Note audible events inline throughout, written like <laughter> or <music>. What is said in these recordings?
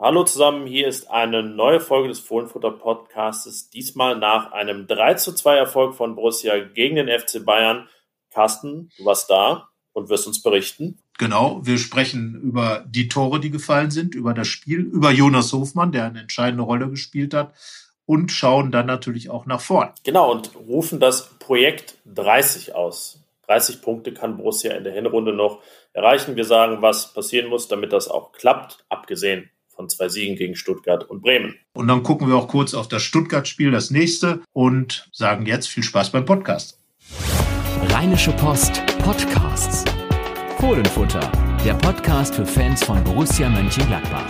Hallo zusammen, hier ist eine neue Folge des Fohlenfutter Podcasts, diesmal nach einem 3 zu 2 Erfolg von Borussia gegen den FC Bayern. Carsten, du warst da und wirst uns berichten. Genau, wir sprechen über die Tore, die gefallen sind, über das Spiel, über Jonas Hofmann, der eine entscheidende Rolle gespielt hat und schauen dann natürlich auch nach vorn. Genau, und rufen das Projekt 30 aus. 30 Punkte kann Borussia in der Hinrunde noch erreichen. Wir sagen, was passieren muss, damit das auch klappt, abgesehen von zwei Siegen gegen Stuttgart und Bremen. Und dann gucken wir auch kurz auf das Stuttgart-Spiel, das nächste, und sagen jetzt viel Spaß beim Podcast. Rheinische Post Podcasts. Fohlenfutter, der Podcast für Fans von Borussia Mönchengladbach.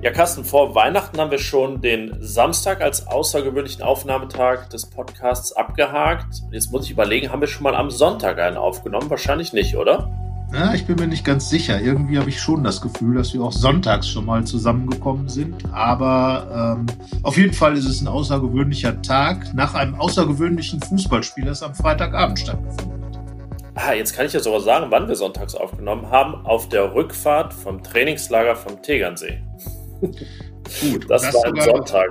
Ja, Carsten, vor Weihnachten haben wir schon den Samstag als außergewöhnlichen Aufnahmetag des Podcasts abgehakt. Jetzt muss ich überlegen, haben wir schon mal am Sonntag einen aufgenommen? Wahrscheinlich nicht, oder? Ja, ich bin mir nicht ganz sicher. Irgendwie habe ich schon das Gefühl, dass wir auch sonntags schon mal zusammengekommen sind. Aber ähm, auf jeden Fall ist es ein außergewöhnlicher Tag nach einem außergewöhnlichen Fußballspiel, das am Freitagabend stattgefunden hat. Ah, jetzt kann ich ja sogar sagen, wann wir sonntags aufgenommen haben. Auf der Rückfahrt vom Trainingslager vom Tegernsee. <laughs> Gut, das, das war ein Sonntag.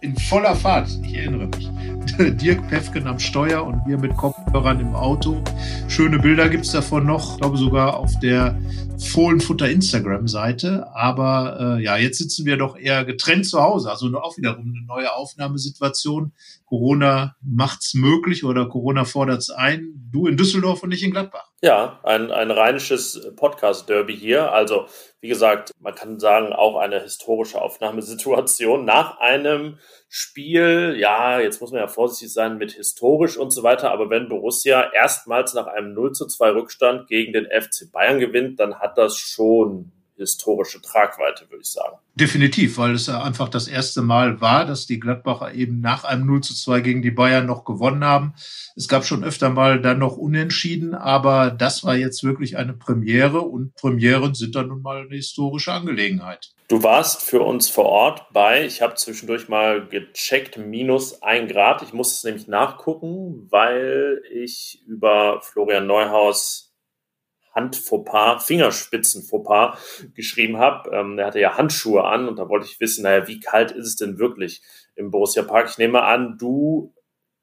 In voller Fahrt, ich erinnere mich. <laughs> Dirk Pefken am Steuer und wir mit Kopfhörern im Auto. Schöne Bilder gibt es davon noch, ich glaube sogar auf der Fohlenfutter Instagram-Seite. Aber äh, ja, jetzt sitzen wir doch eher getrennt zu Hause. Also auch wiederum eine neue Aufnahmesituation. Corona macht's möglich oder Corona fordert's ein. Du in Düsseldorf und nicht in Gladbach. Ja, ein, ein rheinisches Podcast-Derby hier. Also, wie gesagt, man kann sagen, auch eine historische Aufnahmesituation nach einem Spiel. Ja, jetzt muss man ja vorsichtig sein mit historisch und so weiter. Aber wenn Borussia erstmals nach einem 0 zu 2 Rückstand gegen den FC Bayern gewinnt, dann hat das schon historische Tragweite, würde ich sagen. Definitiv, weil es ja einfach das erste Mal war, dass die Gladbacher eben nach einem 0 zu 2 gegen die Bayern noch gewonnen haben. Es gab schon öfter mal dann noch Unentschieden, aber das war jetzt wirklich eine Premiere und Premieren sind dann nun mal eine historische Angelegenheit. Du warst für uns vor Ort bei, ich habe zwischendurch mal gecheckt, minus ein Grad. Ich muss es nämlich nachgucken, weil ich über Florian Neuhaus Handfauxpas, Fingerspitzenfauxpas geschrieben habe. Ähm, er hatte ja Handschuhe an und da wollte ich wissen, naja, wie kalt ist es denn wirklich im Borussia Park? Ich nehme an, du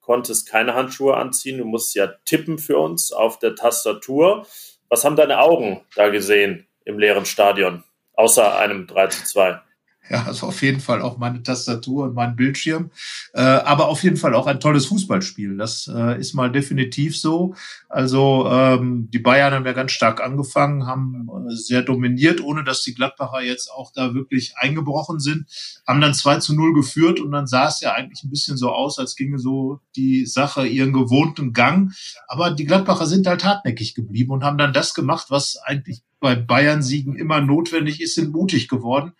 konntest keine Handschuhe anziehen, du musst ja tippen für uns auf der Tastatur. Was haben deine Augen da gesehen im leeren Stadion, außer einem 3 zu 2? Ja, also auf jeden Fall auch meine Tastatur und mein Bildschirm. Äh, aber auf jeden Fall auch ein tolles Fußballspiel. Das äh, ist mal definitiv so. Also ähm, die Bayern haben ja ganz stark angefangen, haben äh, sehr dominiert, ohne dass die Gladbacher jetzt auch da wirklich eingebrochen sind. Haben dann 2 zu 0 geführt und dann sah es ja eigentlich ein bisschen so aus, als ginge so die Sache ihren gewohnten Gang. Aber die Gladbacher sind halt hartnäckig geblieben und haben dann das gemacht, was eigentlich bei Bayern-Siegen immer notwendig ist, sind mutig geworden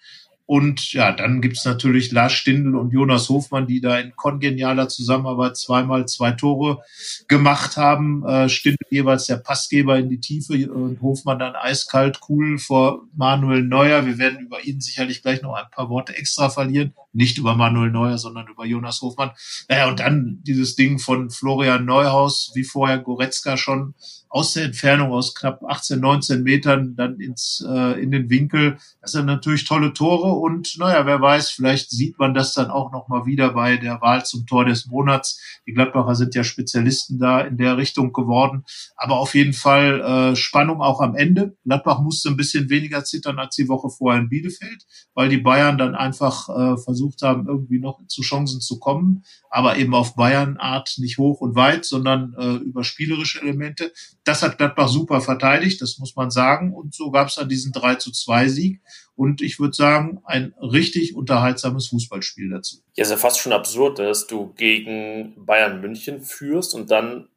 und ja, dann gibt's natürlich Lars Stindl und Jonas Hofmann, die da in kongenialer Zusammenarbeit zweimal zwei Tore gemacht haben. Äh, Stindl jeweils der Passgeber in die Tiefe und Hofmann dann eiskalt cool vor Manuel Neuer. Wir werden über ihn sicherlich gleich noch ein paar Worte extra verlieren. Nicht über Manuel Neuer, sondern über Jonas Hofmann. Naja, und dann dieses Ding von Florian Neuhaus, wie vorher Goretzka schon aus der Entfernung aus knapp 18, 19 Metern dann ins, äh, in den Winkel. Das sind natürlich tolle Tore und naja, wer weiß, vielleicht sieht man das dann auch nochmal wieder bei der Wahl zum Tor des Monats. Die Gladbacher sind ja Spezialisten da in der Richtung geworden. Aber auf jeden Fall äh, Spannung auch am Ende. Gladbach musste ein bisschen weniger zittern als die Woche vorher in Bielefeld, weil die Bayern dann einfach äh, versucht haben, irgendwie noch zu Chancen zu kommen. Aber eben auf Bayern-Art nicht hoch und weit, sondern äh, über spielerische Elemente. Das hat Gladbach super verteidigt, das muss man sagen. Und so gab es dann diesen 3 zu 2 Sieg. Und ich würde sagen, ein richtig unterhaltsames Fußballspiel dazu. Ja, ist ja fast schon absurd, dass du gegen Bayern München führst und dann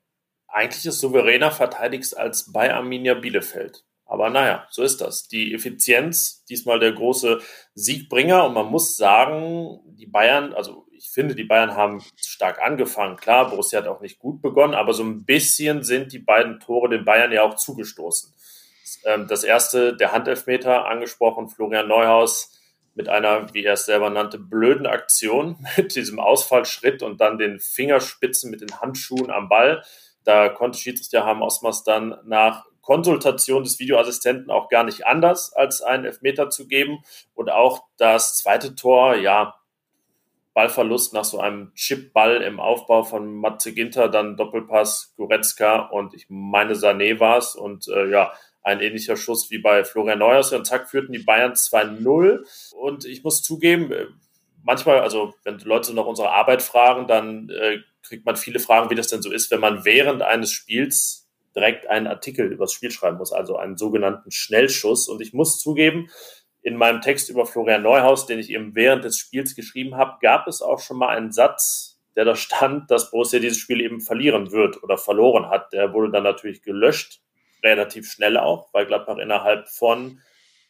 eigentlich es souveräner verteidigst als bei Arminia Bielefeld. Aber naja, so ist das. Die Effizienz, diesmal der große Siegbringer. Und man muss sagen, die Bayern, also ich finde, die Bayern haben stark angefangen. Klar, Borussia hat auch nicht gut begonnen, aber so ein bisschen sind die beiden Tore den Bayern ja auch zugestoßen. Ähm, das erste, der Handelfmeter angesprochen, Florian Neuhaus mit einer, wie er es selber nannte, blöden Aktion <laughs> mit diesem Ausfallschritt und dann den Fingerspitzen mit den Handschuhen am Ball. Da konnte Schiedsrichter Ham Osmas dann nach Konsultation des Videoassistenten auch gar nicht anders, als einen Elfmeter zu geben. Und auch das zweite Tor, ja, Ballverlust nach so einem Chipball im Aufbau von Matze Ginter, dann Doppelpass Goretzka und ich meine Sané war es und äh, ja, ein ähnlicher Schuss wie bei Florian Neuers und zack führten die Bayern 2-0 und ich muss zugeben, äh, manchmal, also wenn Leute nach unserer Arbeit fragen, dann äh, kriegt man viele Fragen, wie das denn so ist, wenn man während eines Spiels direkt einen Artikel über das Spiel schreiben muss, also einen sogenannten Schnellschuss und ich muss zugeben, in meinem Text über Florian Neuhaus, den ich eben während des Spiels geschrieben habe, gab es auch schon mal einen Satz, der da stand, dass Borussia dieses Spiel eben verlieren wird oder verloren hat. Der wurde dann natürlich gelöscht, relativ schnell auch, weil Gladbach innerhalb von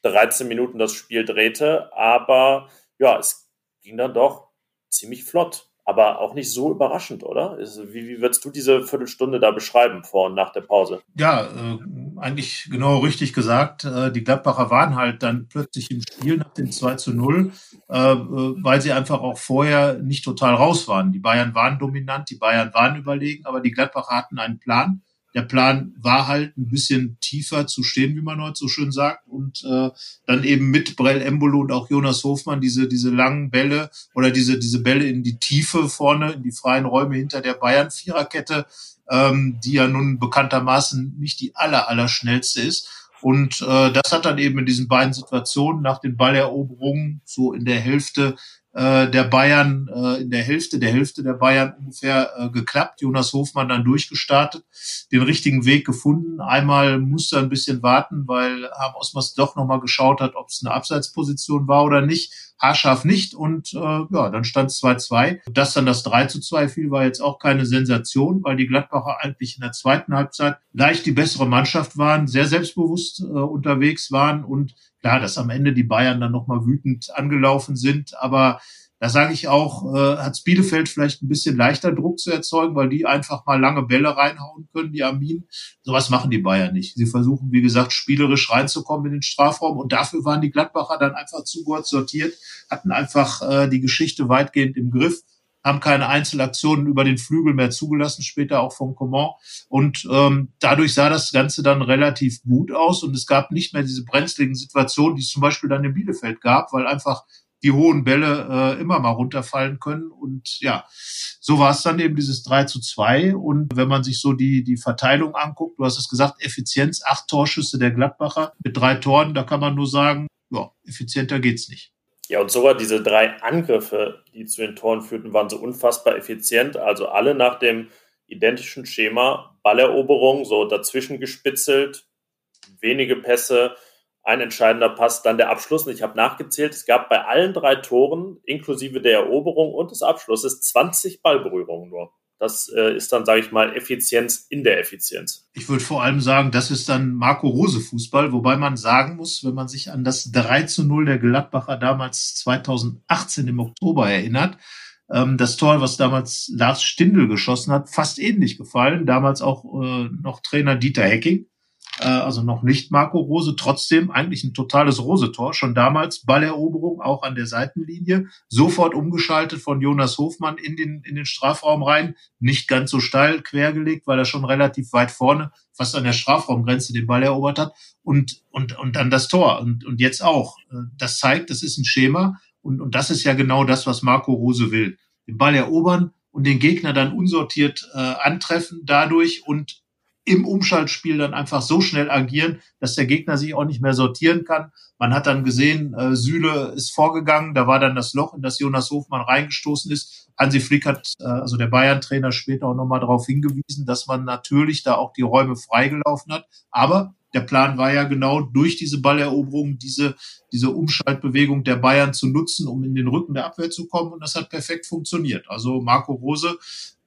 13 Minuten das Spiel drehte. Aber ja, es ging dann doch ziemlich flott aber auch nicht so überraschend, oder? Wie, wie würdest du diese Viertelstunde da beschreiben vor und nach der Pause? Ja, äh, eigentlich genau richtig gesagt. Äh, die Gladbacher waren halt dann plötzlich im Spiel nach dem 2 zu 0, äh, äh, weil sie einfach auch vorher nicht total raus waren. Die Bayern waren dominant, die Bayern waren überlegen, aber die Gladbacher hatten einen Plan der Plan war halt ein bisschen tiefer zu stehen, wie man heute so schön sagt, und äh, dann eben mit Brell Embolo und auch Jonas Hofmann diese diese langen Bälle oder diese diese Bälle in die Tiefe vorne in die freien Räume hinter der Bayern Viererkette, ähm, die ja nun bekanntermaßen nicht die aller aller schnellste ist. Und äh, das hat dann eben in diesen beiden Situationen nach den Balleroberungen so in der Hälfte äh, der Bayern äh, in der Hälfte, der Hälfte der Bayern ungefähr äh, geklappt. Jonas Hofmann dann durchgestartet, den richtigen Weg gefunden. Einmal musste er ein bisschen warten, weil Harm Osmers doch nochmal geschaut hat, ob es eine Abseitsposition war oder nicht. Haarscharf nicht und äh, ja, dann stand es 2-2. Dass dann das 3 zu 2 fiel, war jetzt auch keine Sensation, weil die Gladbacher eigentlich in der zweiten Halbzeit leicht die bessere Mannschaft waren, sehr selbstbewusst äh, unterwegs waren und Klar, dass am Ende die Bayern dann nochmal wütend angelaufen sind, aber da sage ich auch, äh, hat Bielefeld vielleicht ein bisschen leichter Druck zu erzeugen, weil die einfach mal lange Bälle reinhauen können, die Armin. Sowas machen die Bayern nicht. Sie versuchen, wie gesagt, spielerisch reinzukommen in den Strafraum und dafür waren die Gladbacher dann einfach zu gut sortiert, hatten einfach äh, die Geschichte weitgehend im Griff haben keine Einzelaktionen über den Flügel mehr zugelassen, später auch von Coman. Und ähm, dadurch sah das Ganze dann relativ gut aus und es gab nicht mehr diese brenzligen Situationen, die es zum Beispiel dann in Bielefeld gab, weil einfach die hohen Bälle äh, immer mal runterfallen können. Und ja, so war es dann eben dieses 3 zu 2. Und wenn man sich so die, die Verteilung anguckt, du hast es gesagt, Effizienz, acht Torschüsse der Gladbacher mit drei Toren, da kann man nur sagen, ja, effizienter geht's nicht. Ja, und sogar diese drei Angriffe, die zu den Toren führten, waren so unfassbar effizient. Also alle nach dem identischen Schema. Balleroberung, so dazwischen gespitzelt, wenige Pässe, ein entscheidender Pass, dann der Abschluss. Und ich habe nachgezählt, es gab bei allen drei Toren, inklusive der Eroberung und des Abschlusses, 20 Ballberührungen nur. Das äh, ist dann, sage ich mal, Effizienz in der Effizienz. Ich würde vor allem sagen, das ist dann Marco Rose Fußball, wobei man sagen muss, wenn man sich an das 3 zu 0 der Gladbacher damals 2018 im Oktober erinnert, ähm, das Tor, was damals Lars Stindl geschossen hat, fast ähnlich gefallen. Damals auch äh, noch Trainer Dieter Hecking äh, also noch nicht Marco Rose, trotzdem eigentlich ein totales Rose-Tor. Schon damals Balleroberung auch an der Seitenlinie, sofort umgeschaltet von Jonas Hofmann in den, in den Strafraum rein, nicht ganz so steil quergelegt, weil er schon relativ weit vorne, fast an der Strafraumgrenze den Ball erobert hat und, und, und dann das Tor und, und jetzt auch. Äh, das zeigt, das ist ein Schema und, und das ist ja genau das, was Marco Rose will. Den Ball erobern und den Gegner dann unsortiert äh, antreffen dadurch und im Umschaltspiel dann einfach so schnell agieren, dass der Gegner sich auch nicht mehr sortieren kann. Man hat dann gesehen, äh, Süle ist vorgegangen, da war dann das Loch, in das Jonas Hofmann reingestoßen ist. Hansi Flick hat, äh, also der Bayern-Trainer, später auch nochmal darauf hingewiesen, dass man natürlich da auch die Räume freigelaufen hat. Aber der Plan war ja genau durch diese Balleroberung, diese, diese Umschaltbewegung der Bayern zu nutzen, um in den Rücken der Abwehr zu kommen. Und das hat perfekt funktioniert. Also Marco Rose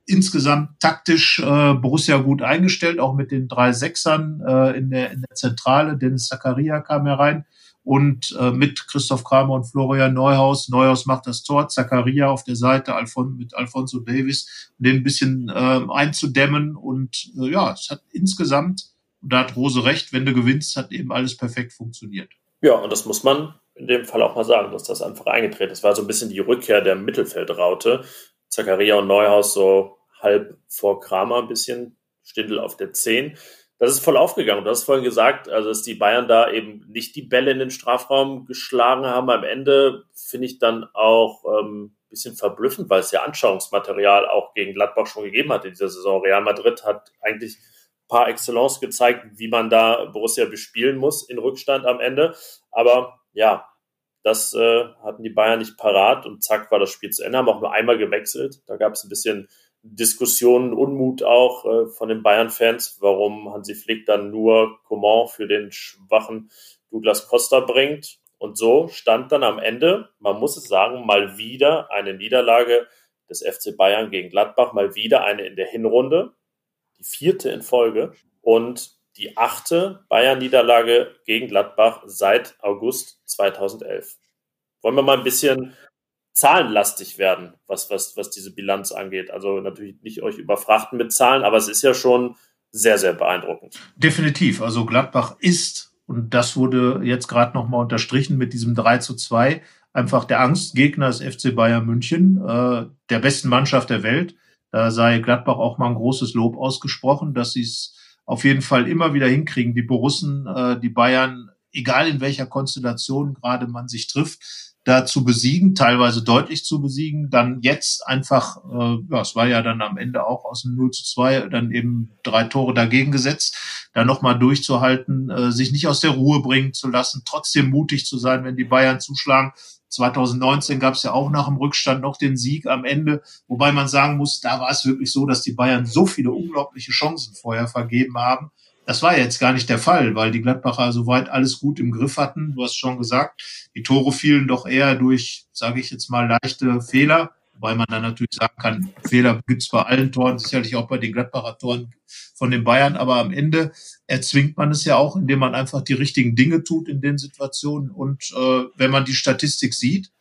insgesamt taktisch äh, Borussia gut eingestellt, auch mit den drei Sechsern äh, in, der, in der Zentrale. Dennis Zakaria kam herein und äh, mit Christoph Kramer und Florian Neuhaus. Neuhaus macht das Tor, Zakaria auf der Seite, Alfon mit Alfonso Davis, den ein bisschen äh, einzudämmen. Und äh, ja, es hat insgesamt, und da hat Rose recht, wenn du gewinnst, hat eben alles perfekt funktioniert. Ja, und das muss man in dem Fall auch mal sagen, dass das einfach eingetreten ist. War so ein bisschen die Rückkehr der Mittelfeldraute. Zakaria und Neuhaus so halb vor Kramer ein bisschen, Stindel auf der 10. das ist voll aufgegangen. Du hast vorhin gesagt, also dass die Bayern da eben nicht die Bälle in den Strafraum geschlagen haben. Am Ende finde ich dann auch ähm, bisschen verblüffend, weil es ja Anschauungsmaterial auch gegen Gladbach schon gegeben hat in dieser Saison. Real Madrid hat eigentlich par excellence gezeigt, wie man da Borussia bespielen muss in Rückstand am Ende. Aber ja, das äh, hatten die Bayern nicht parat und zack war das Spiel zu Ende. Haben auch nur einmal gewechselt. Da gab es ein bisschen Diskussionen, Unmut auch äh, von den Bayern-Fans, warum Hansi Flick dann nur Coman für den schwachen Douglas Costa bringt. Und so stand dann am Ende, man muss es sagen, mal wieder eine Niederlage des FC Bayern gegen Gladbach, mal wieder eine in der Hinrunde, die vierte in Folge und die achte Bayern-Niederlage gegen Gladbach seit August 2011. Wollen wir mal ein bisschen zahlenlastig werden, was, was, was diese Bilanz angeht. Also natürlich nicht euch überfrachten mit Zahlen, aber es ist ja schon sehr, sehr beeindruckend. Definitiv. Also Gladbach ist, und das wurde jetzt gerade nochmal unterstrichen mit diesem 3 zu 2, einfach der Angstgegner des FC Bayern München, äh, der besten Mannschaft der Welt. Da sei Gladbach auch mal ein großes Lob ausgesprochen, dass sie es auf jeden Fall immer wieder hinkriegen, die Borussen, äh, die Bayern, egal in welcher Konstellation gerade man sich trifft, da zu besiegen, teilweise deutlich zu besiegen, dann jetzt einfach, äh, ja, es war ja dann am Ende auch aus dem 0 zu 2 dann eben drei Tore dagegen gesetzt, da nochmal durchzuhalten, äh, sich nicht aus der Ruhe bringen zu lassen, trotzdem mutig zu sein, wenn die Bayern zuschlagen. 2019 gab es ja auch nach dem Rückstand noch den Sieg am Ende, wobei man sagen muss, da war es wirklich so, dass die Bayern so viele unglaubliche Chancen vorher vergeben haben, das war jetzt gar nicht der Fall, weil die Gladbacher soweit alles gut im Griff hatten. Du hast schon gesagt, die Tore fielen doch eher durch, sage ich jetzt mal, leichte Fehler. Wobei man dann natürlich sagen kann, Fehler gibt's bei allen Toren, sicherlich auch bei den Gladbacher Toren von den Bayern. Aber am Ende erzwingt man es ja auch, indem man einfach die richtigen Dinge tut in den Situationen. Und äh, wenn man die Statistik sieht,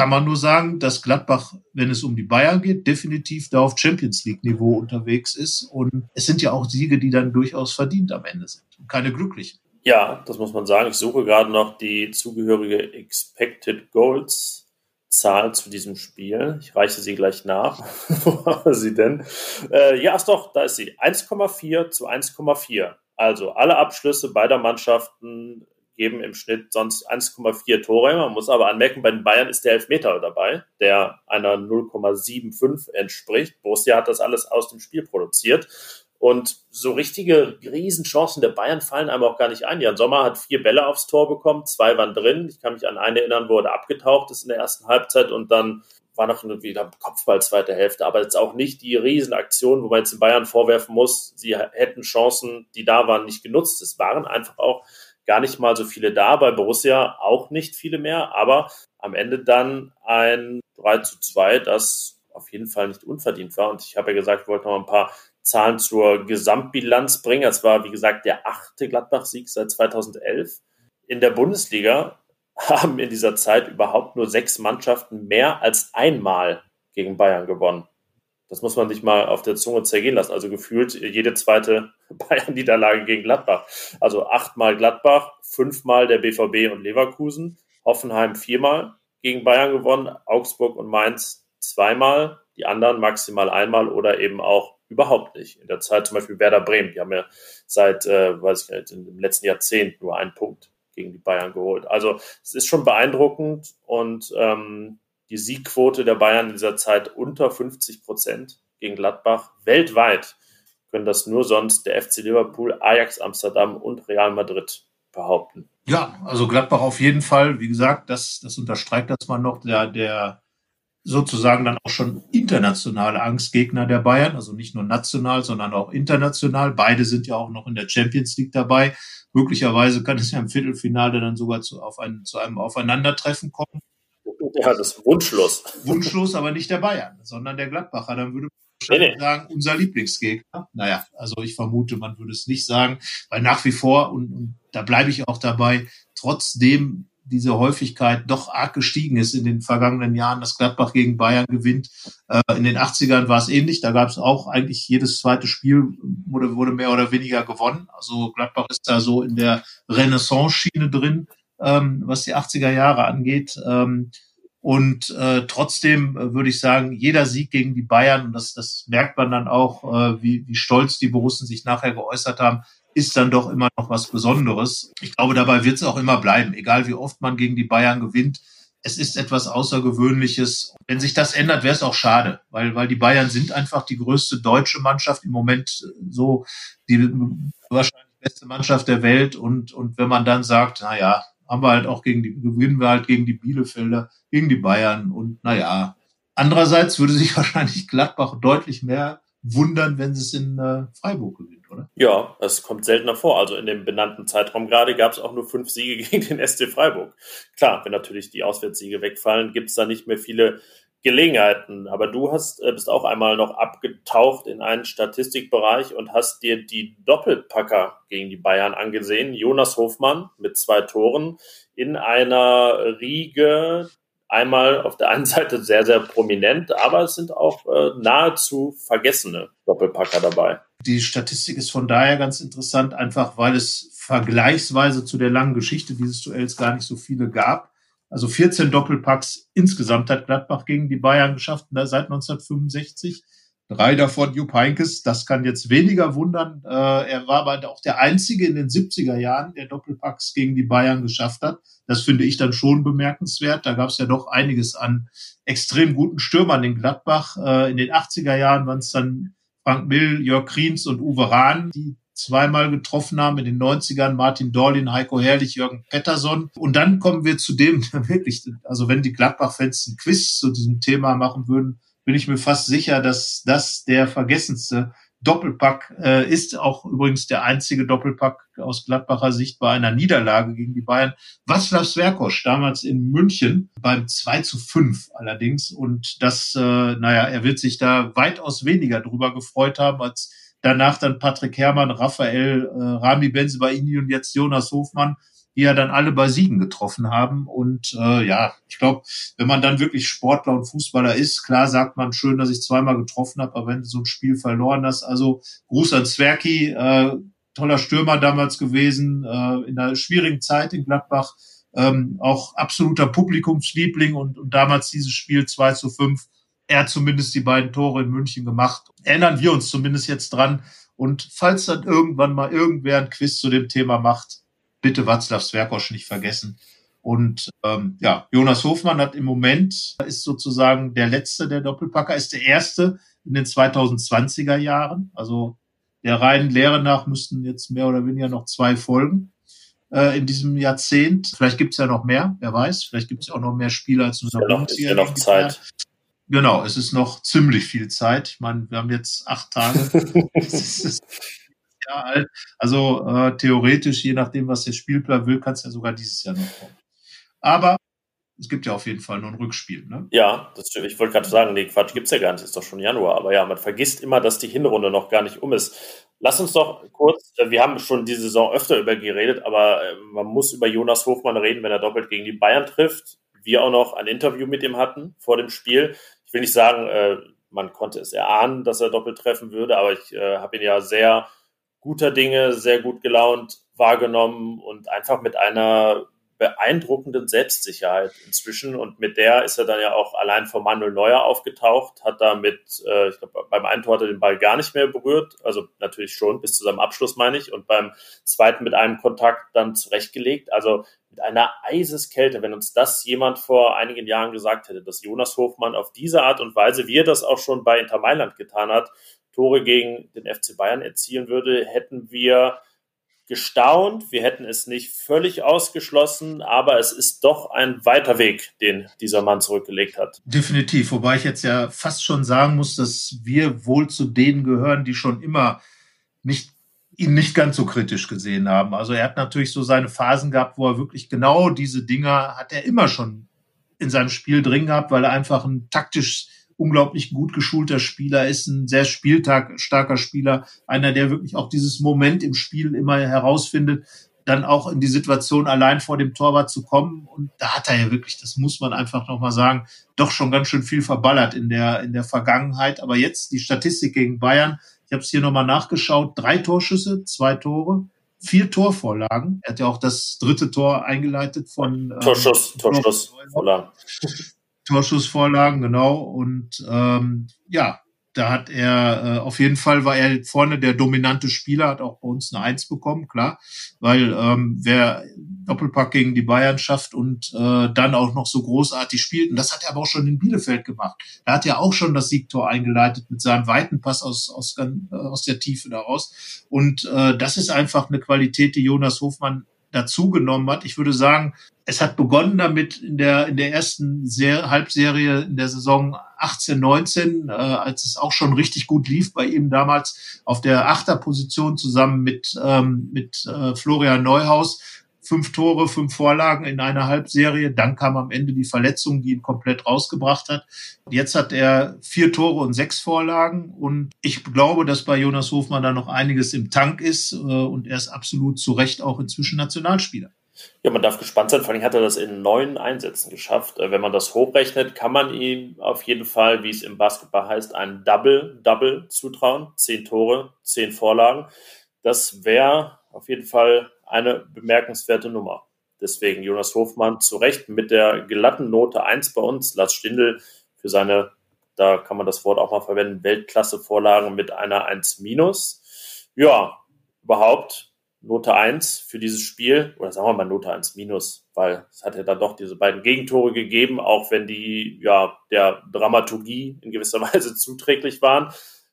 kann man nur sagen, dass Gladbach, wenn es um die Bayern geht, definitiv da auf Champions League Niveau unterwegs ist. Und es sind ja auch Siege, die dann durchaus verdient am Ende sind und keine glücklichen. Ja, das muss man sagen. Ich suche gerade noch die zugehörige Expected Goals Zahl zu diesem Spiel. Ich reiche sie gleich nach. <laughs> Wo haben sie denn? Äh, ja, ist doch, da ist sie. 1,4 zu 1,4. Also alle Abschlüsse beider Mannschaften geben im Schnitt sonst 1,4 Tore. Man muss aber anmerken, bei den Bayern ist der Elfmeter dabei, der einer 0,75 entspricht. Borussia hat das alles aus dem Spiel produziert. Und so richtige Riesenchancen der Bayern fallen einem auch gar nicht ein. Jan Sommer hat vier Bälle aufs Tor bekommen, zwei waren drin. Ich kann mich an einen erinnern, wo er abgetaucht ist in der ersten Halbzeit und dann war noch wieder Kopfball zweite Hälfte, aber jetzt auch nicht die Riesenaktion, wo man jetzt den Bayern vorwerfen muss, sie hätten Chancen, die da waren, nicht genutzt. Es waren einfach auch gar nicht mal so viele da, bei Borussia auch nicht viele mehr, aber am Ende dann ein 3 zu 2, das auf jeden Fall nicht unverdient war. Und ich habe ja gesagt, ich wollte noch ein paar Zahlen zur Gesamtbilanz bringen. Es war, wie gesagt, der achte Gladbach-Sieg seit 2011. In der Bundesliga <laughs> haben in dieser Zeit überhaupt nur sechs Mannschaften mehr als einmal gegen Bayern gewonnen. Das muss man sich mal auf der Zunge zergehen lassen. Also gefühlt jede zweite <laughs> Bayern-Niederlage gegen Gladbach. Also achtmal Gladbach, fünfmal der BVB und Leverkusen, Hoffenheim viermal gegen Bayern gewonnen, Augsburg und Mainz zweimal, die anderen maximal einmal oder eben auch überhaupt nicht. In der Zeit zum Beispiel Werder Bremen, die haben ja seit, äh, weiß ich nicht, im letzten Jahrzehnt nur einen Punkt gegen die Bayern geholt. Also es ist schon beeindruckend und ähm, die Siegquote der Bayern in dieser Zeit unter 50 Prozent gegen Gladbach. Weltweit können das nur sonst der FC Liverpool, Ajax Amsterdam und Real Madrid behaupten. Ja, also Gladbach auf jeden Fall. Wie gesagt, das, das unterstreicht das mal noch. Der, der sozusagen dann auch schon internationale Angstgegner der Bayern, also nicht nur national, sondern auch international. Beide sind ja auch noch in der Champions League dabei. Möglicherweise kann es ja im Viertelfinale dann sogar zu, auf ein, zu einem Aufeinandertreffen kommen. Ja, das ist wunschlos. Wunschlos, aber nicht der Bayern, sondern der Gladbacher. Dann würde man nee, nee. sagen, unser Lieblingsgegner. Naja, also ich vermute, man würde es nicht sagen, weil nach wie vor, und, und da bleibe ich auch dabei, trotzdem diese Häufigkeit doch arg gestiegen ist in den vergangenen Jahren, dass Gladbach gegen Bayern gewinnt. Äh, in den 80ern war es ähnlich. Da gab es auch eigentlich jedes zweite Spiel wurde, wurde mehr oder weniger gewonnen. Also Gladbach ist da so in der Renaissance-Schiene drin, ähm, was die 80er Jahre angeht. Und äh, trotzdem äh, würde ich sagen, jeder Sieg gegen die Bayern, und das, das merkt man dann auch, äh, wie, wie stolz die Borussen sich nachher geäußert haben, ist dann doch immer noch was Besonderes. Ich glaube, dabei wird es auch immer bleiben, egal wie oft man gegen die Bayern gewinnt. Es ist etwas Außergewöhnliches. Wenn sich das ändert, wäre es auch schade, weil, weil die Bayern sind einfach die größte deutsche Mannschaft im Moment so die wahrscheinlich beste Mannschaft der Welt. Und, und wenn man dann sagt, na ja, haben wir halt auch gegen die, gewinnen wir halt gegen die Bielefelder, gegen die Bayern und na ja. Andererseits würde sich <laughs> wahrscheinlich Gladbach deutlich mehr wundern, wenn sie es in äh, Freiburg gewinnt, oder? Ja, es kommt seltener vor. Also in dem benannten Zeitraum gerade gab es auch nur fünf Siege <laughs> gegen den SC Freiburg. Klar, wenn natürlich die Auswärtssiege wegfallen, gibt es da nicht mehr viele Gelegenheiten. Aber du hast, äh, bist auch einmal noch abgetaucht in einen Statistikbereich und hast dir die Doppelpacker gegen die Bayern angesehen. Jonas Hofmann mit zwei Toren in einer Riege, einmal auf der einen Seite sehr, sehr prominent, aber es sind auch äh, nahezu vergessene Doppelpacker dabei. Die Statistik ist von daher ganz interessant, einfach weil es vergleichsweise zu der langen Geschichte dieses Duells gar nicht so viele gab. Also 14 Doppelpacks insgesamt hat Gladbach gegen die Bayern geschafft seit 1965. Drei davon Jupp Heinkes, das kann jetzt weniger wundern. Äh, er war aber auch der Einzige in den 70er Jahren, der Doppelpacks gegen die Bayern geschafft hat. Das finde ich dann schon bemerkenswert. Da gab es ja doch einiges an extrem guten Stürmern in Gladbach. Äh, in den 80er Jahren waren es dann Frank Mill, Jörg Kriens und Uwe Rahn, die zweimal getroffen haben. In den 90ern Martin Dorlin, Heiko Herrlich, Jürgen Pettersson. Und dann kommen wir zu dem, <laughs> wirklich, also wenn die Gladbach-Fans ein Quiz zu diesem Thema machen würden, bin ich mir fast sicher, dass das der vergessenste Doppelpack äh, ist. Auch übrigens der einzige Doppelpack aus Gladbacher Sicht bei einer Niederlage gegen die Bayern. Václav Sverkosch, damals in München, beim 2 zu 5 allerdings. Und das, äh, naja, er wird sich da weitaus weniger drüber gefreut haben, als danach dann Patrick Herrmann, Raphael, äh, Rami Benzebaini und jetzt Jonas Hofmann die ja dann alle bei Siegen getroffen haben. Und äh, ja, ich glaube, wenn man dann wirklich Sportler und Fußballer ist, klar sagt man schön, dass ich zweimal getroffen habe, aber wenn du so ein Spiel verloren hast, also Gruß an Zwerki, äh, toller Stürmer damals gewesen, äh, in einer schwierigen Zeit in Gladbach, ähm, auch absoluter Publikumsliebling und, und damals dieses Spiel 2 zu 5, er zumindest die beiden Tore in München gemacht. Erinnern wir uns zumindest jetzt dran. Und falls dann irgendwann mal irgendwer ein Quiz zu dem Thema macht, bitte Václav Sverkosch nicht vergessen. Und ähm, ja, Jonas Hofmann hat im Moment, ist sozusagen der letzte der Doppelpacker, ist der erste in den 2020er Jahren. Also der reinen Lehre nach müssten jetzt mehr oder weniger noch zwei folgen äh, in diesem Jahrzehnt. Vielleicht gibt's ja noch mehr, wer weiß. Vielleicht gibt's ja auch noch mehr Spieler als nur ja, noch, ist ja noch Zeit. Genau, es ist noch ziemlich viel Zeit. Ich meine, wir haben jetzt acht Tage. <laughs> es ist, Jahre alt. Also äh, theoretisch, je nachdem, was der Spielplan will, kann es ja sogar dieses Jahr noch kommen. Aber es gibt ja auf jeden Fall nur ein Rückspiel. Ne? Ja, das stimmt. Ich wollte gerade sagen, nee, Quatsch gibt's ja gar nicht, ist doch schon Januar. Aber ja, man vergisst immer, dass die Hinrunde noch gar nicht um ist. Lass uns doch kurz, äh, wir haben schon diese Saison öfter über geredet, aber äh, man muss über Jonas Hofmann reden, wenn er doppelt gegen die Bayern trifft. Wir auch noch ein Interview mit ihm hatten vor dem Spiel. Ich will nicht sagen, äh, man konnte es erahnen, dass er doppelt treffen würde, aber ich habe ihn ja sehr guter Dinge, sehr gut gelaunt wahrgenommen und einfach mit einer beeindruckenden Selbstsicherheit inzwischen. Und mit der ist er dann ja auch allein vor Manuel Neuer aufgetaucht, hat damit, äh, ich glaube, beim einen Tor hat er den Ball gar nicht mehr berührt, also natürlich schon bis zu seinem Abschluss meine ich, und beim zweiten mit einem Kontakt dann zurechtgelegt. Also mit einer Eiseskälte, wenn uns das jemand vor einigen Jahren gesagt hätte, dass Jonas Hofmann auf diese Art und Weise, wie er das auch schon bei Inter Mailand getan hat, Tore gegen den FC Bayern erzielen würde, hätten wir gestaunt. Wir hätten es nicht völlig ausgeschlossen, aber es ist doch ein weiter Weg, den dieser Mann zurückgelegt hat. Definitiv, wobei ich jetzt ja fast schon sagen muss, dass wir wohl zu denen gehören, die schon immer nicht ihn nicht ganz so kritisch gesehen haben. Also er hat natürlich so seine Phasen gehabt, wo er wirklich genau diese Dinger hat er immer schon in seinem Spiel drin gehabt, weil er einfach ein taktisch unglaublich gut geschulter Spieler ist, ein sehr spieltag-starker Spieler, einer, der wirklich auch dieses Moment im Spiel immer herausfindet, dann auch in die Situation allein vor dem Torwart zu kommen. Und da hat er ja wirklich, das muss man einfach nochmal sagen, doch schon ganz schön viel verballert in der, in der Vergangenheit. Aber jetzt die Statistik gegen Bayern, ich habe es hier nochmal nachgeschaut, drei Torschüsse, zwei Tore, vier Torvorlagen. Er hat ja auch das dritte Tor eingeleitet von ähm, Torschuss, Torschuss, Vorlagen. Torschussvorlagen, genau. Und ähm, ja, da hat er äh, auf jeden Fall war er vorne der dominante Spieler, hat auch bei uns eine Eins bekommen, klar, weil ähm, wer Doppelpack gegen die Bayern schafft und äh, dann auch noch so großartig spielt, und das hat er aber auch schon in Bielefeld gemacht. Da hat er auch schon das Siegtor eingeleitet mit seinem weiten Pass aus aus, äh, aus der Tiefe daraus. Und äh, das ist einfach eine Qualität, die Jonas Hofmann dazugenommen hat. Ich würde sagen, es hat begonnen damit in der, in der ersten Ser Halbserie in der Saison 18, 19, äh, als es auch schon richtig gut lief bei ihm damals auf der Achterposition zusammen mit, ähm, mit äh, Florian Neuhaus. Fünf Tore, fünf Vorlagen in einer Halbserie. Dann kam am Ende die Verletzung, die ihn komplett rausgebracht hat. Jetzt hat er vier Tore und sechs Vorlagen. Und ich glaube, dass bei Jonas Hofmann da noch einiges im Tank ist. Äh, und er ist absolut zu Recht auch inzwischen Nationalspieler. Ja, man darf gespannt sein. Vor allem hat er das in neun Einsätzen geschafft. Äh, wenn man das hochrechnet, kann man ihm auf jeden Fall, wie es im Basketball heißt, ein Double-Double zutrauen. Zehn Tore, zehn Vorlagen. Das wäre auf jeden Fall eine bemerkenswerte Nummer. Deswegen Jonas Hofmann zu Recht mit der glatten Note 1 bei uns. Lars Stindl für seine, da kann man das Wort auch mal verwenden, Weltklasse-Vorlagen mit einer 1 minus. Ja, überhaupt Note 1 für dieses Spiel, oder sagen wir mal Note 1 minus, weil es hat ja dann doch diese beiden Gegentore gegeben, auch wenn die ja der Dramaturgie in gewisser <laughs> Weise zuträglich waren.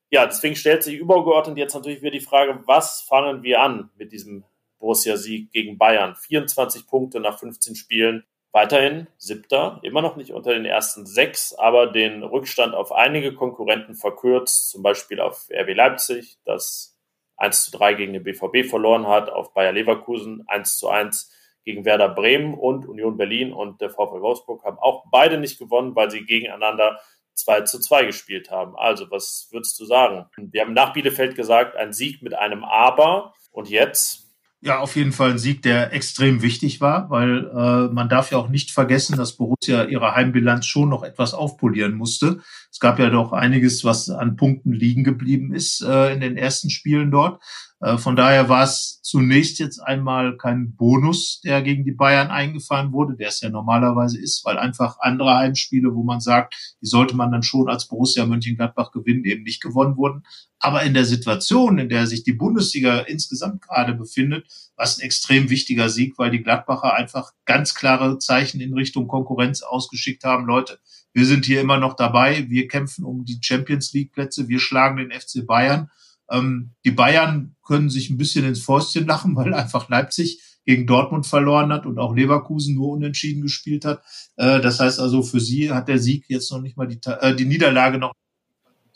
Ja, deswegen stellt sich übergeordnet jetzt natürlich wieder die Frage, was fangen wir an mit diesem Borussia-Sieg gegen Bayern? 24 Punkte nach 15 Spielen. Weiterhin siebter, immer noch nicht unter den ersten sechs, aber den Rückstand auf einige Konkurrenten verkürzt, zum Beispiel auf RW Leipzig, das 1 zu 3 gegen den BVB verloren hat, auf Bayer Leverkusen 1 zu 1 gegen Werder Bremen und Union Berlin und der VfL Wolfsburg haben auch beide nicht gewonnen, weil sie gegeneinander 2 zu 2 gespielt haben. Also, was würdest du sagen? Wir haben nach Bielefeld gesagt, ein Sieg mit einem Aber. Und jetzt? Ja, auf jeden Fall ein Sieg, der extrem wichtig war, weil äh, man darf ja auch nicht vergessen, dass Borussia ihre Heimbilanz schon noch etwas aufpolieren musste. Es gab ja doch einiges, was an Punkten liegen geblieben ist äh, in den ersten Spielen dort. Äh, von daher war es zunächst jetzt einmal kein Bonus, der gegen die Bayern eingefahren wurde, der es ja normalerweise ist, weil einfach andere Heimspiele, wo man sagt, die sollte man dann schon als Borussia Mönchengladbach gewinnen, eben nicht gewonnen wurden. Aber in der Situation, in der sich die Bundesliga insgesamt gerade befindet, war es ein extrem wichtiger Sieg, weil die Gladbacher einfach ganz klare Zeichen in Richtung Konkurrenz ausgeschickt haben. Leute, wir sind hier immer noch dabei, wir kämpfen um die Champions League Plätze, wir schlagen den FC Bayern ähm, die Bayern können sich ein bisschen ins Fäustchen lachen, <laughs> weil einfach Leipzig gegen Dortmund verloren hat und auch Leverkusen nur unentschieden gespielt hat. Äh, das heißt also, für sie hat der Sieg jetzt noch nicht mal die, äh, die Niederlage noch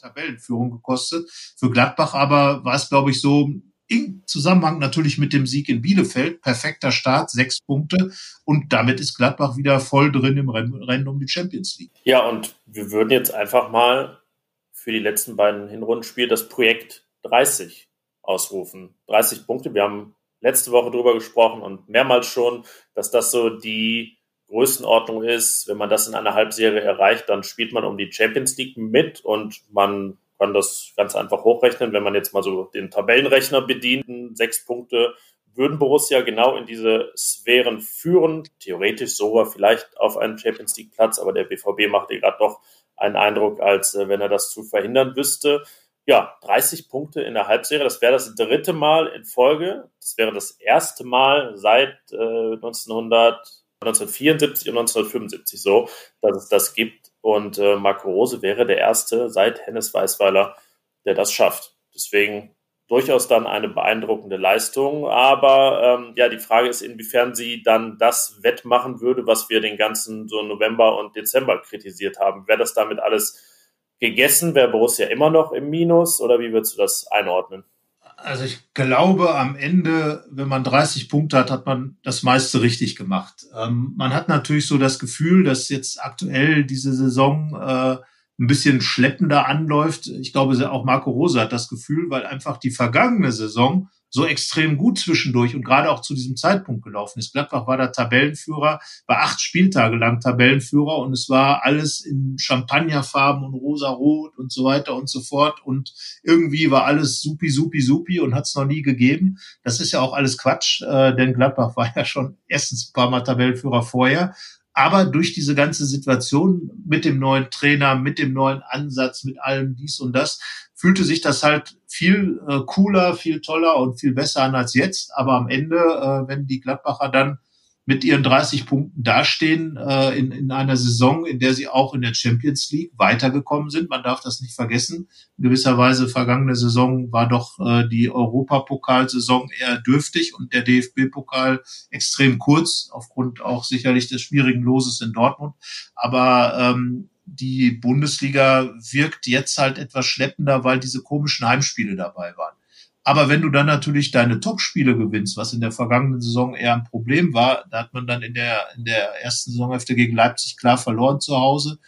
Tabellenführung gekostet. Für Gladbach aber war es, glaube ich, so im Zusammenhang natürlich mit dem Sieg in Bielefeld. Perfekter Start, sechs Punkte. Und damit ist Gladbach wieder voll drin im Rennen um die Champions League. Ja, und wir würden jetzt einfach mal für die letzten beiden Hinrundenspiele das Projekt 30 ausrufen. 30 Punkte. Wir haben letzte Woche drüber gesprochen und mehrmals schon, dass das so die Größenordnung ist. Wenn man das in einer Halbserie erreicht, dann spielt man um die Champions League mit und man kann das ganz einfach hochrechnen. Wenn man jetzt mal so den Tabellenrechner bedient, sechs Punkte würden Borussia genau in diese Sphären führen. Theoretisch sogar vielleicht auf einen Champions League Platz, aber der BVB macht hier gerade doch einen Eindruck, als äh, wenn er das zu verhindern wüsste ja, 30 Punkte in der Halbserie. Das wäre das dritte Mal in Folge. Das wäre das erste Mal seit äh, 1900, 1974 und 1975 so, dass es das gibt. Und äh, Marco Rose wäre der erste seit Hennes Weißweiler, der das schafft. Deswegen durchaus dann eine beeindruckende Leistung. Aber ähm, ja, die Frage ist, inwiefern sie dann das wettmachen würde, was wir den ganzen so November und Dezember kritisiert haben. Wäre das damit alles gegessen? Wäre Borussia immer noch im Minus oder wie würdest du das einordnen? Also ich glaube, am Ende, wenn man 30 Punkte hat, hat man das meiste richtig gemacht. Ähm, man hat natürlich so das Gefühl, dass jetzt aktuell diese Saison äh, ein bisschen schleppender anläuft. Ich glaube, auch Marco Rose hat das Gefühl, weil einfach die vergangene Saison so extrem gut zwischendurch und gerade auch zu diesem Zeitpunkt gelaufen ist. Gladbach war der Tabellenführer, war acht Spieltage lang Tabellenführer und es war alles in Champagnerfarben und rosa-rot und so weiter und so fort und irgendwie war alles supi, supi, supi und hat es noch nie gegeben. Das ist ja auch alles Quatsch, äh, denn Gladbach war ja schon erstens ein paar Mal Tabellenführer vorher Aber durch diese ganze Situation mit dem neuen Trainer, mit dem neuen Ansatz, mit allem dies und das, fühlte sich das halt viel äh, cooler, viel toller und viel besser an als jetzt. Aber am Ende, äh, wenn die Gladbacher dann mit ihren 30 Punkten dastehen äh, in, in einer Saison, in der sie auch in der Champions League weitergekommen sind. Man darf das nicht vergessen. In gewisser Weise vergangene Saison war doch äh, die Europapokalsaison eher dürftig und der DFB-Pokal extrem kurz, aufgrund auch sicherlich des schwierigen Loses in Dortmund. Aber ähm, die Bundesliga wirkt jetzt halt etwas schleppender, weil diese komischen Heimspiele dabei waren. Aber wenn du dann natürlich deine Top-Spiele gewinnst, was in der vergangenen Saison eher ein Problem war, da hat man dann in der, in der ersten Saisonhälfte gegen Leipzig klar verloren zu Hause,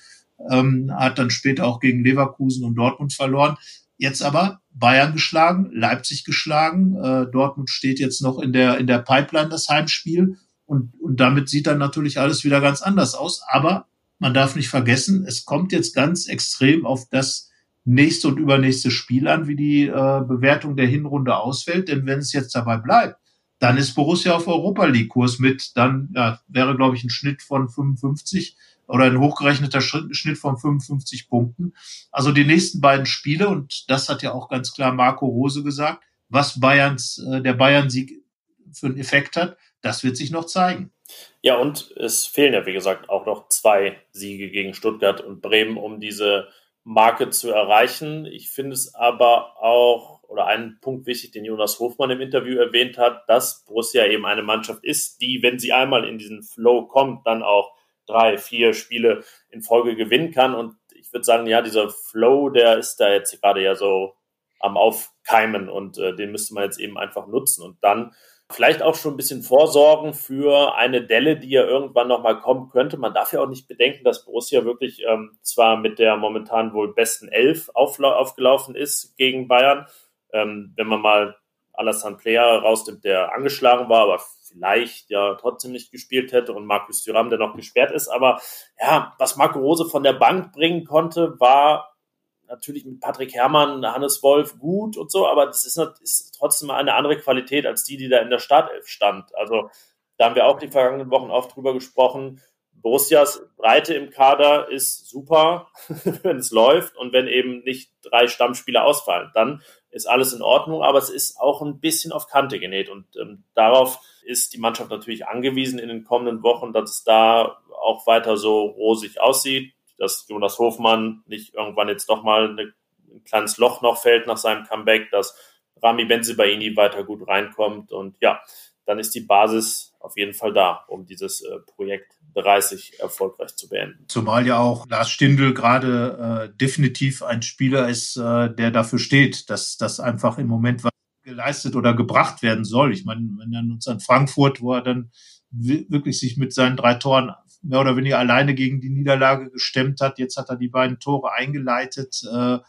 ähm, hat dann später auch gegen Leverkusen und Dortmund verloren. Jetzt aber Bayern geschlagen, Leipzig geschlagen, äh, Dortmund steht jetzt noch in der, in der Pipeline, das Heimspiel. Und, und damit sieht dann natürlich alles wieder ganz anders aus. Aber man darf nicht vergessen, es kommt jetzt ganz extrem auf das nächste und übernächste Spiel an, wie die äh, Bewertung der Hinrunde ausfällt. Denn wenn es jetzt dabei bleibt, dann ist Borussia auf Europa League Kurs mit, dann ja, wäre, glaube ich, ein Schnitt von 55 oder ein hochgerechneter Schnitt von 55 Punkten. Also die nächsten beiden Spiele, und das hat ja auch ganz klar Marco Rose gesagt, was Bayerns, äh, der Bayern-Sieg für einen Effekt hat, das wird sich noch zeigen. Ja, und es fehlen ja, wie gesagt, auch noch zwei Siege gegen Stuttgart und Bremen, um diese Marke zu erreichen. Ich finde es aber auch, oder einen Punkt wichtig, den Jonas Hofmann im Interview erwähnt hat, dass Borussia eben eine Mannschaft ist, die, wenn sie einmal in diesen Flow kommt, dann auch drei, vier Spiele in Folge gewinnen kann. Und ich würde sagen, ja, dieser Flow, der ist da jetzt gerade ja so am Aufkeimen und äh, den müsste man jetzt eben einfach nutzen. Und dann vielleicht auch schon ein bisschen vorsorgen für eine Delle, die ja irgendwann nochmal kommen könnte. Man darf ja auch nicht bedenken, dass Borussia wirklich ähm, zwar mit der momentan wohl besten Elf aufgelaufen ist gegen Bayern, ähm, wenn man mal Alassane Player rausnimmt, der angeschlagen war, aber vielleicht ja trotzdem nicht gespielt hätte und Markus Thuram, der noch gesperrt ist. Aber ja, was Marco Rose von der Bank bringen konnte, war natürlich mit Patrick Herrmann, Hannes Wolf gut und so, aber das ist, ist trotzdem eine andere Qualität als die, die da in der Startelf stand. Also da haben wir auch die vergangenen Wochen oft drüber gesprochen. Borussias Breite im Kader ist super, <laughs> wenn es läuft und wenn eben nicht drei Stammspieler ausfallen, dann ist alles in Ordnung, aber es ist auch ein bisschen auf Kante genäht und ähm, darauf ist die Mannschaft natürlich angewiesen in den kommenden Wochen, dass es da auch weiter so rosig aussieht dass Jonas Hofmann nicht irgendwann jetzt nochmal ein kleines Loch noch fällt nach seinem Comeback, dass Rami Benzibaini weiter gut reinkommt und ja, dann ist die Basis auf jeden Fall da, um dieses äh, Projekt 30 erfolgreich zu beenden. Zumal ja auch Lars Stindl gerade äh, definitiv ein Spieler ist, äh, der dafür steht, dass das einfach im Moment was geleistet oder gebracht werden soll. Ich meine, wenn dann uns an Frankfurt, wo er dann wirklich sich mit seinen drei Toren mehr oder weniger alleine gegen die Niederlage gestemmt hat. Jetzt hat er die beiden Tore eingeleitet. Äh,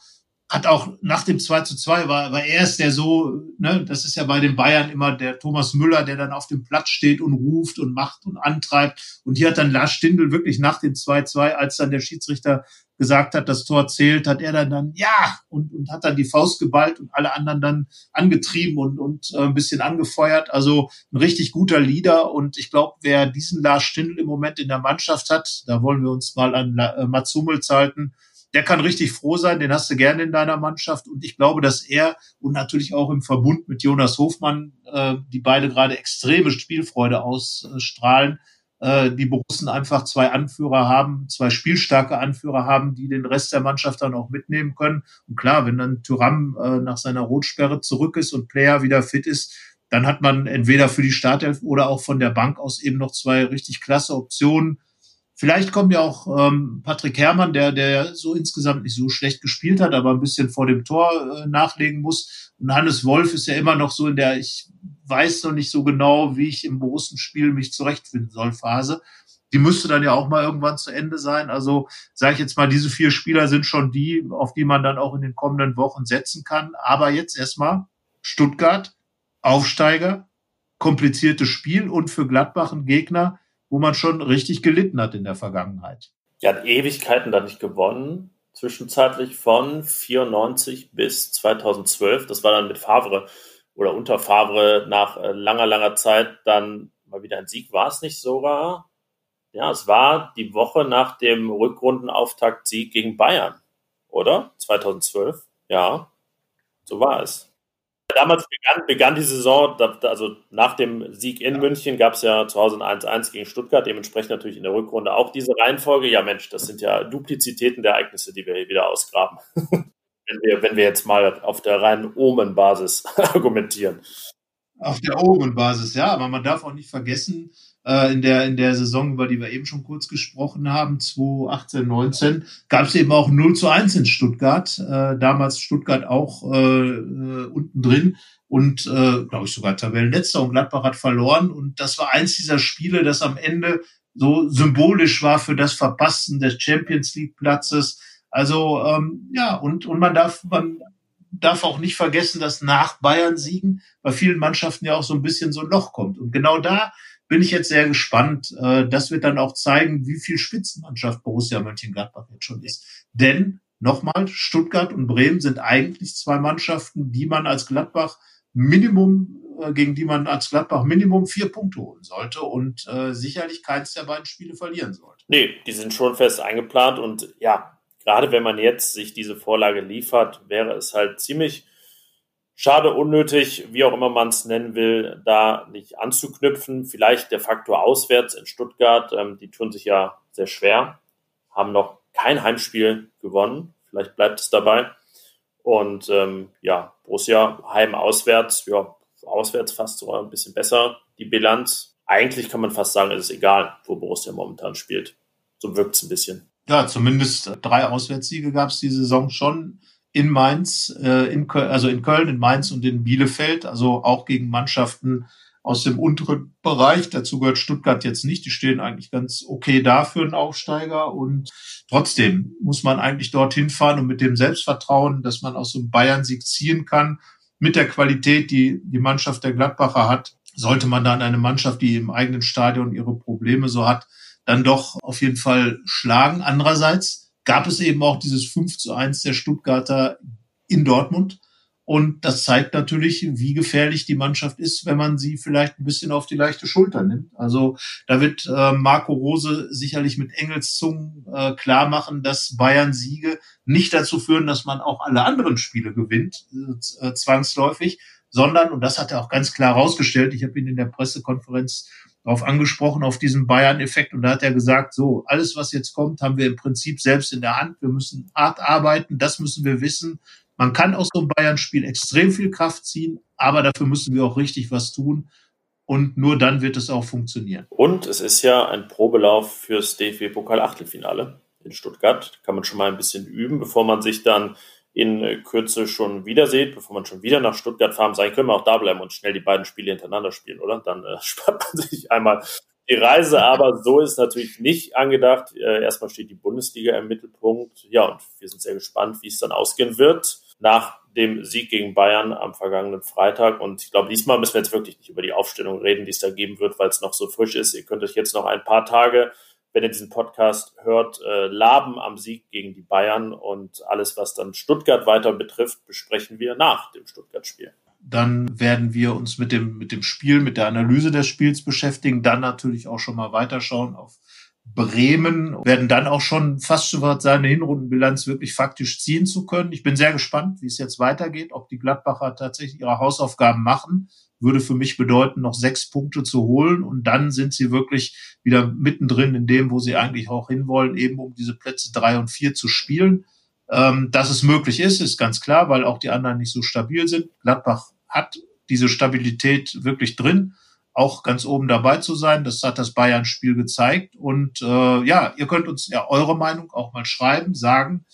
hat auch nach dem 2 zu 2 war, war er es, der so, ne, das ist ja bei den Bayern immer der Thomas Müller, der dann auf dem Platz steht und ruft und macht und antreibt. Und hier hat dann Lars Stindl wirklich nach dem 2-2, als dann der Schiedsrichter gesagt hat, das Tor zählt, hat er dann dann ja und, und hat dann die Faust geballt und alle anderen dann angetrieben und, und äh, ein bisschen angefeuert. Also ein richtig guter Leader und ich glaube, wer diesen Lars Stindl im Moment in der Mannschaft hat, da wollen wir uns mal an äh, Mats Hummels halten, der kann richtig froh sein, den hast du gerne in deiner Mannschaft und ich glaube, dass er und natürlich auch im Verbund mit Jonas Hofmann, äh, die beide gerade extreme Spielfreude ausstrahlen, äh, die Borussen einfach zwei Anführer haben, zwei spielstarke Anführer haben, die den Rest der Mannschaft dann auch mitnehmen können. Und klar, wenn dann Thuram äh, nach seiner Rotsperre zurück ist und Player wieder fit ist, dann hat man entweder für die Startelf oder auch von der Bank aus eben noch zwei richtig klasse Optionen. Vielleicht kommt ja auch ähm, Patrick Herrmann, der, der so insgesamt nicht so schlecht gespielt hat, aber ein bisschen vor dem Tor äh, nachlegen muss. Und Hannes Wolf ist ja immer noch so in der, ich weiß noch nicht so genau, wie ich im Borussenspiel mich zurechtfinden soll, Phase. Die müsste dann ja auch mal irgendwann zu Ende sein. Also sage ich jetzt mal, diese vier Spieler sind schon die, auf die man dann auch in den kommenden Wochen setzen kann. Aber jetzt erstmal Stuttgart, Aufsteiger, kompliziertes Spiel und für Gladbach ein Gegner, wo man schon richtig gelitten hat in der Vergangenheit. Ja, hat Ewigkeiten da nicht gewonnen. Zwischenzeitlich von 94 bis 2012. Das war dann mit Favre oder unter Favre nach äh, langer, langer Zeit dann mal wieder ein Sieg. War es nicht sogar? Ja, es war die Woche nach dem Rückrundenauftaktsieg gegen Bayern, oder? 2012. Ja, so war es. Damals begann, begann die Saison, also nach dem Sieg in München gab es ja zu Hause ein 1-1 gegen Stuttgart, dementsprechend natürlich in der Rückrunde auch diese Reihenfolge. Ja, Mensch, das sind ja Duplizitäten der Ereignisse, die wir hier wieder ausgraben. <laughs> wenn, wir, wenn wir jetzt mal auf der reinen Omen-Basis <laughs> argumentieren. Auf der Omen-Basis, ja, aber man darf auch nicht vergessen, äh, in, der, in der Saison, über die wir eben schon kurz gesprochen haben, 2018, 19, gab es eben auch 0 zu 1 in Stuttgart. Äh, damals Stuttgart auch äh, äh, unten drin und, äh, glaube ich, sogar Tabellenletzter und Gladbach hat verloren. Und das war eins dieser Spiele, das am Ende so symbolisch war für das Verpassen des Champions League Platzes. Also ähm, ja, und, und man darf, man darf auch nicht vergessen, dass nach Bayern siegen bei vielen Mannschaften ja auch so ein bisschen so ein Loch kommt. Und genau da bin ich jetzt sehr gespannt. Äh, das wird dann auch zeigen, wie viel Spitzenmannschaft Borussia Mönchengladbach jetzt schon ist. Denn nochmal, Stuttgart und Bremen sind eigentlich zwei Mannschaften, die man als Gladbach Minimum, äh, gegen die man als Gladbach Minimum vier Punkte holen sollte und äh, sicherlich keins der beiden Spiele verlieren sollte. Nee, die sind schon fest eingeplant und ja, gerade wenn man jetzt sich diese Vorlage liefert, wäre es halt ziemlich Schade, unnötig, wie auch immer man es nennen will, da nicht anzuknüpfen. Vielleicht der Faktor auswärts in Stuttgart, ähm, die tun sich ja sehr schwer, haben noch kein Heimspiel gewonnen. Vielleicht bleibt es dabei. Und ähm, ja, Borussia heim auswärts, ja, auswärts fast sogar ein bisschen besser die Bilanz. Eigentlich kann man fast sagen, es ist egal, wo Borussia momentan spielt. So wirkt es ein bisschen. Ja, zumindest drei Auswärtssiege gab es die Saison schon in Mainz, äh, in Köln, also in Köln, in Mainz und in Bielefeld, also auch gegen Mannschaften aus dem unteren Bereich. Dazu gehört Stuttgart jetzt nicht. Die stehen eigentlich ganz okay da für einen Aufsteiger. Und trotzdem muss man eigentlich dorthin fahren und mit dem Selbstvertrauen, dass man aus so einem Bayern-Sieg ziehen kann, mit der Qualität, die die Mannschaft der Gladbacher hat, sollte man dann eine Mannschaft, die im eigenen Stadion ihre Probleme so hat, dann doch auf jeden Fall schlagen. Andererseits gab es eben auch dieses 5 zu 1 der Stuttgarter in Dortmund. Und das zeigt natürlich, wie gefährlich die Mannschaft ist, wenn man sie vielleicht ein bisschen auf die leichte Schulter nimmt. Also da wird äh, Marco Rose sicherlich mit Engelszungen äh, klar machen, dass Bayern Siege nicht dazu führen, dass man auch alle anderen Spiele gewinnt, äh, zwangsläufig, sondern, und das hat er auch ganz klar herausgestellt, ich habe ihn in der Pressekonferenz darauf angesprochen, auf diesen Bayern-Effekt. Und da hat er gesagt, so, alles, was jetzt kommt, haben wir im Prinzip selbst in der Hand. Wir müssen hart arbeiten, das müssen wir wissen. Man kann aus so einem Bayern-Spiel extrem viel Kraft ziehen, aber dafür müssen wir auch richtig was tun. Und nur dann wird es auch funktionieren. Und es ist ja ein Probelauf fürs DFB-Pokal-Achtelfinale in Stuttgart. Kann man schon mal ein bisschen üben, bevor man sich dann in Kürze schon wieder seht, bevor man schon wieder nach Stuttgart fahren sein, können wir auch da bleiben und schnell die beiden Spiele hintereinander spielen, oder? Dann äh, <laughs> spart man sich einmal die Reise, aber so ist natürlich nicht angedacht. Äh, erstmal steht die Bundesliga im Mittelpunkt. Ja, und wir sind sehr gespannt, wie es dann ausgehen wird nach dem Sieg gegen Bayern am vergangenen Freitag. Und ich glaube, diesmal müssen wir jetzt wirklich nicht über die Aufstellung reden, die es da geben wird, weil es noch so frisch ist. Ihr könnt euch jetzt noch ein paar Tage wenn ihr diesen Podcast hört, äh, laben am Sieg gegen die Bayern und alles, was dann Stuttgart weiter betrifft, besprechen wir nach dem Stuttgart-Spiel. Dann werden wir uns mit dem, mit dem Spiel, mit der Analyse des Spiels beschäftigen, dann natürlich auch schon mal weiterschauen auf Bremen, werden dann auch schon fast so weit seine Hinrundenbilanz wirklich faktisch ziehen zu können. Ich bin sehr gespannt, wie es jetzt weitergeht, ob die Gladbacher tatsächlich ihre Hausaufgaben machen würde für mich bedeuten, noch sechs Punkte zu holen und dann sind sie wirklich wieder mittendrin in dem, wo sie eigentlich auch hinwollen, eben um diese Plätze drei und vier zu spielen. Ähm, dass es möglich ist, ist ganz klar, weil auch die anderen nicht so stabil sind. Gladbach hat diese Stabilität wirklich drin, auch ganz oben dabei zu sein. Das hat das Bayern-Spiel gezeigt. Und äh, ja, ihr könnt uns ja eure Meinung auch mal schreiben, sagen,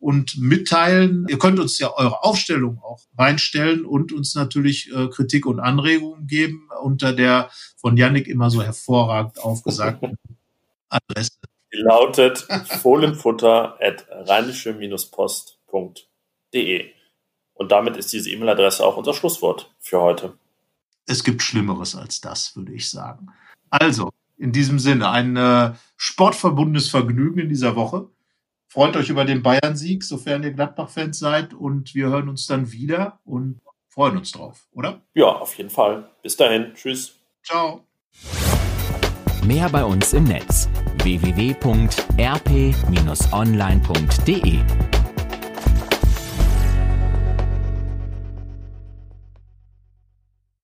und mitteilen. Ihr könnt uns ja eure Aufstellung auch reinstellen und uns natürlich äh, Kritik und Anregungen geben unter der von Yannick immer so hervorragend aufgesagten <laughs> Adresse. Die lautet fohlenfutter at rheinische-post.de. Und damit ist diese E-Mail-Adresse auch unser Schlusswort für heute. Es gibt Schlimmeres als das, würde ich sagen. Also, in diesem Sinne, ein äh, sportverbundenes Vergnügen in dieser Woche. Freut euch über den Bayern-Sieg, sofern ihr Gladbach-Fans seid. Und wir hören uns dann wieder und freuen uns drauf, oder? Ja, auf jeden Fall. Bis dahin. Tschüss. Ciao. Mehr bei uns im Netz www.rp-online.de